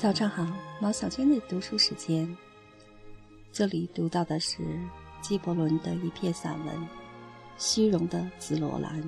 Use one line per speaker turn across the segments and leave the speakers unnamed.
早上好，毛小娟的读书时间。这里读到的是纪伯伦的一篇散文《虚荣的紫罗兰》。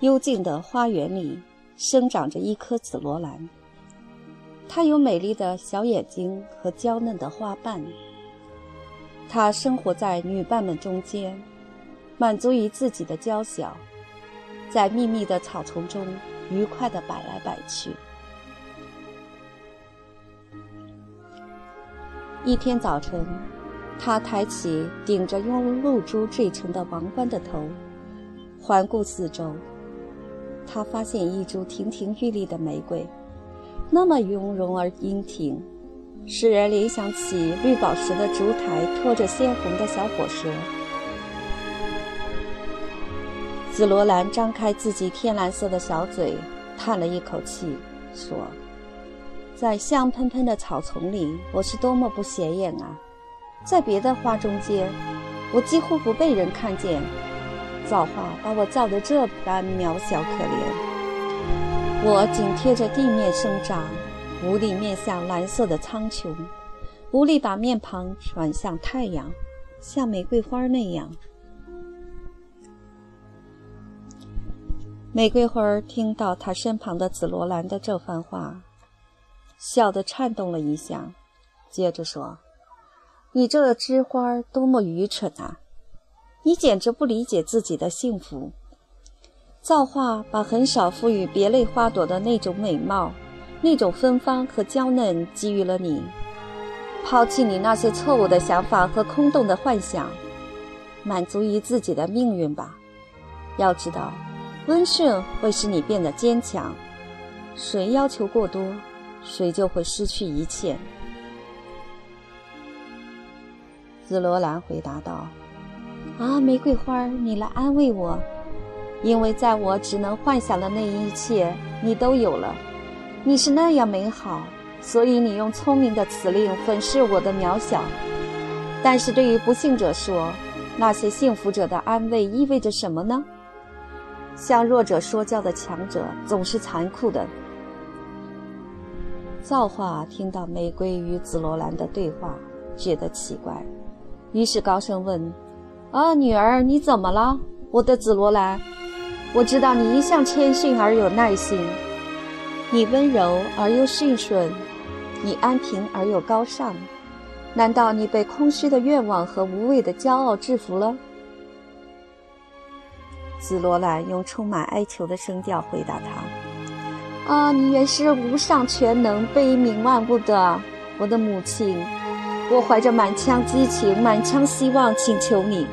幽静的花园里生长着一颗紫罗兰，它有美丽的小眼睛和娇嫩的花瓣。它生活在女伴们中间，满足于自己的娇小，在密密的草丛中。愉快地摆来摆去。一天早晨，他抬起顶着用露珠缀成的王冠的头，环顾四周。他发现一株亭亭玉立的玫瑰，那么雍容而英挺，使人联想起绿宝石的烛台托着鲜红的小火蛇。紫罗兰张开自己天蓝色的小嘴，叹了一口气，说：“在香喷喷的草丛里，我是多么不显眼啊！在别的花中间，我几乎不被人看见。造化把我造得这般渺小可怜。我紧贴着地面生长，无力面向蓝色的苍穹，无力把面庞转向太阳，像玫瑰花那样。”玫瑰花听到他身旁的紫罗兰的这番话，笑得颤动了一下，接着说：“你这枝花多么愚蠢啊！你简直不理解自己的幸福。造化把很少赋予别类花朵的那种美貌、那种芬芳和娇嫩给予了你。抛弃你那些错误的想法和空洞的幻想，满足于自己的命运吧。要知道。”温顺会使你变得坚强，谁要求过多，谁就会失去一切。紫罗兰回答道：“啊，玫瑰花，你来安慰我，因为在我只能幻想的那一切，你都有了。你是那样美好，所以你用聪明的辞令粉饰我的渺小。但是对于不幸者说，那些幸福者的安慰意味着什么呢？”向弱者说教的强者总是残酷的。造化听到玫瑰与紫罗兰的对话，觉得奇怪，于是高声问：“啊，女儿，你怎么了？我的紫罗兰，我知道你一向谦逊而有耐心，你温柔而又驯顺，你安平而又高尚。难道你被空虚的愿望和无谓的骄傲制服了？”紫罗兰用充满哀求的声调回答他：“啊，你原是无上全能、悲悯万物的我的母亲，我怀着满腔激情、满腔希望，请求你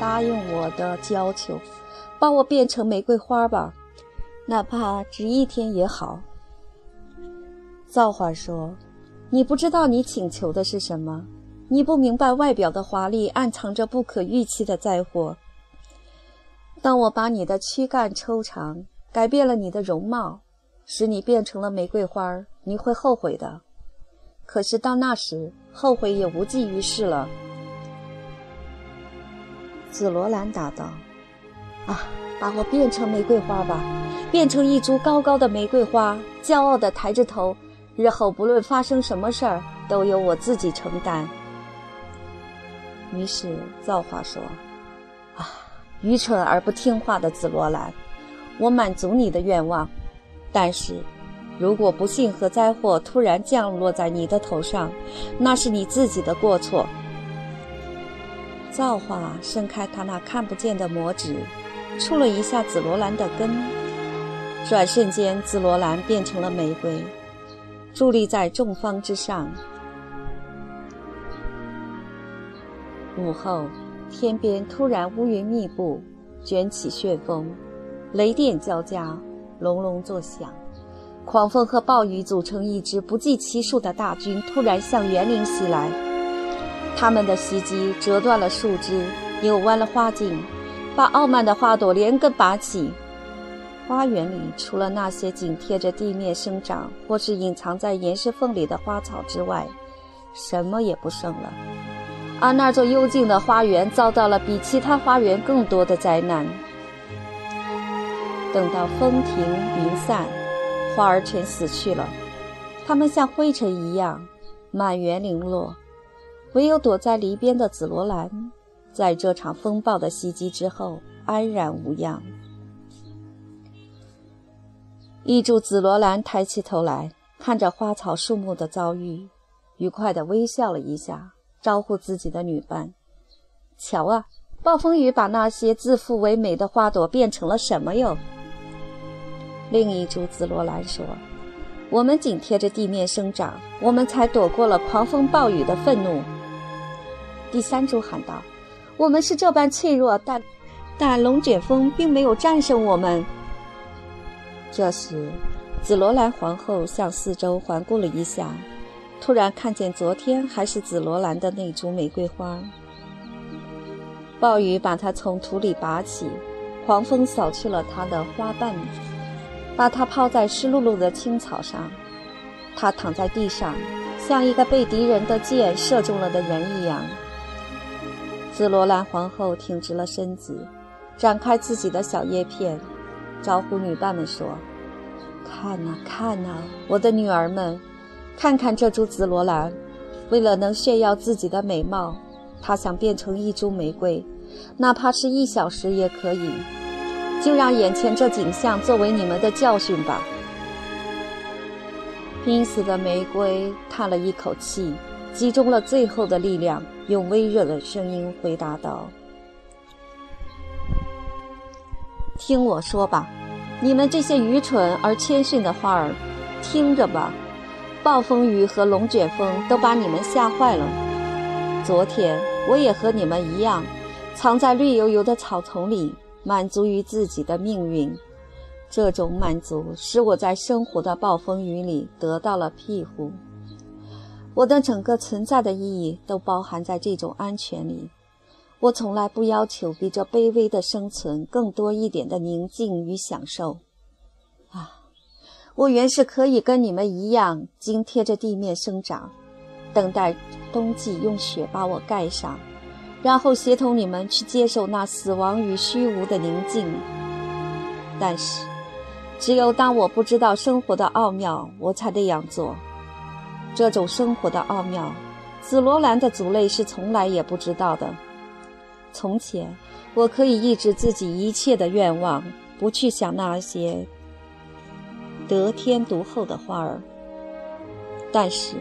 答应我的要求，把我变成玫瑰花吧，哪怕只一天也好。”造化说：“你不知道你请求的是什么，你不明白外表的华丽暗藏着不可预期的灾祸。”当我把你的躯干抽长，改变了你的容貌，使你变成了玫瑰花，你会后悔的。可是到那时，后悔也无济于事了。紫罗兰答道：“啊，把我变成玫瑰花吧，变成一株高高的玫瑰花，骄傲地抬着头，日后不论发生什么事儿，都由我自己承担。”于是造化说。啊愚蠢而不听话的紫罗兰，我满足你的愿望，但是，如果不幸和灾祸突然降落在你的头上，那是你自己的过错。造化伸开他那看不见的魔指，触了一下紫罗兰的根，转瞬间，紫罗兰变成了玫瑰，伫立在众芳之上。午后。天边突然乌云密布，卷起旋风，雷电交加，隆隆作响，狂风和暴雨组成一支不计其数的大军，突然向园林袭来。他们的袭击折断了树枝，扭弯了花茎，把傲慢的花朵连根拔起。花园里除了那些紧贴着地面生长或是隐藏在岩石缝里的花草之外，什么也不剩了。而那座幽静的花园遭到了比其他花园更多的灾难。等到风停云散，花儿全死去了，它们像灰尘一样满园零落，唯有躲在篱边的紫罗兰，在这场风暴的袭击之后安然无恙。一株紫罗兰抬起头来，看着花草树木的遭遇，愉快地微笑了一下，招呼自己的女伴：“瞧啊，暴风雨把那些自负为美的花朵变成了什么哟？”另一株紫罗兰说：“我们紧贴着地面生长，我们才躲过了狂风暴雨的愤怒。”第三株喊道：“我们是这般脆弱，但但龙卷风并没有战胜我们。”这时，紫罗兰皇后向四周环顾了一下，突然看见昨天还是紫罗兰的那株玫瑰花。暴雨把它从土里拔起，狂风扫去了它的花瓣。把它抛在湿漉漉的青草上，它躺在地上，像一个被敌人的箭射中了的人一样。紫罗兰皇后挺直了身子，展开自己的小叶片，招呼女伴们说：“看呐，看呐，我的女儿们，看看这株紫罗兰。为了能炫耀自己的美貌，他想变成一株玫瑰，哪怕是一小时也可以。”就让眼前这景象作为你们的教训吧。濒死的玫瑰叹了一口气，集中了最后的力量，用微弱的声音回答道：“听我说吧，你们这些愚蠢而谦逊的花儿，听着吧，暴风雨和龙卷风都把你们吓坏了。昨天我也和你们一样，藏在绿油油的草丛里。”满足于自己的命运，这种满足使我在生活的暴风雨里得到了庇护。我的整个存在的意义都包含在这种安全里。我从来不要求比这卑微的生存更多一点的宁静与享受。我原是可以跟你们一样紧贴着地面生长，等待冬季用雪把我盖上。然后协同你们去接受那死亡与虚无的宁静。但是，只有当我不知道生活的奥妙，我才这样做。这种生活的奥妙，紫罗兰的族类是从来也不知道的。从前，我可以抑制自己一切的愿望，不去想那些得天独厚的花儿。但是，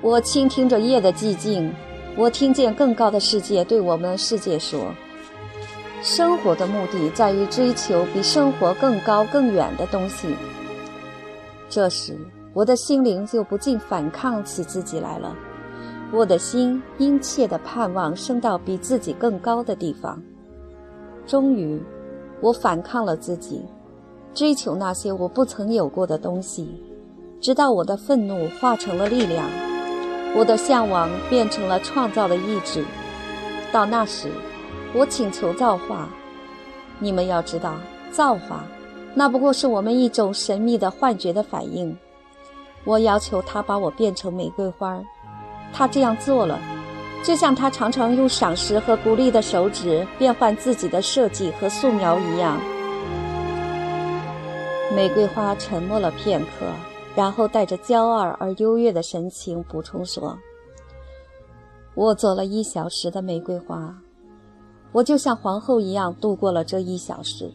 我倾听着夜的寂静。我听见更高的世界对我们世界说：“生活的目的在于追求比生活更高更远的东西。”这时，我的心灵就不禁反抗起自己来了。我的心殷切地盼望升到比自己更高的地方。终于，我反抗了自己，追求那些我不曾有过的东西，直到我的愤怒化成了力量。我的向往变成了创造的意志。到那时，我请求造化。你们要知道，造化，那不过是我们一种神秘的幻觉的反应。我要求他把我变成玫瑰花，他这样做了，就像他常常用赏识和鼓励的手指变换自己的设计和素描一样。玫瑰花沉默了片刻。然后带着骄傲而优越的神情补充说：“我做了一小时的玫瑰花，我就像皇后一样度过了这一小时。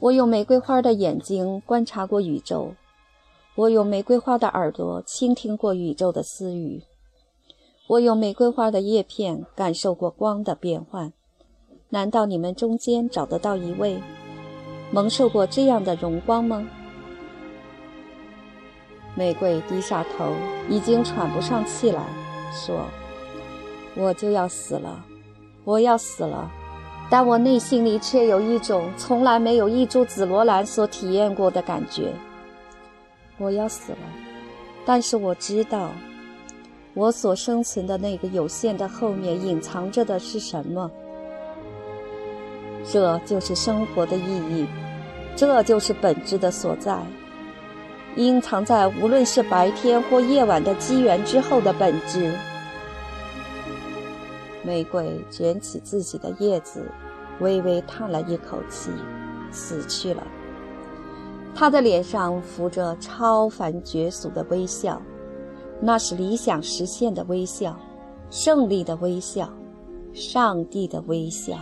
我用玫瑰花的眼睛观察过宇宙，我用玫瑰花的耳朵倾听过宇宙的私语，我用玫瑰花的叶片感受过光的变换。难道你们中间找得到一位蒙受过这样的荣光吗？”玫瑰低下头，已经喘不上气来，说：“我就要死了，我要死了。但我内心里却有一种从来没有一株紫罗兰所体验过的感觉。我要死了，但是我知道，我所生存的那个有限的后面隐藏着的是什么。这就是生活的意义，这就是本质的所在。”隐藏在无论是白天或夜晚的机缘之后的本质。玫瑰卷起自己的叶子，微微叹了一口气，死去了。他的脸上浮着超凡绝俗的微笑，那是理想实现的微笑，胜利的微笑，上帝的微笑。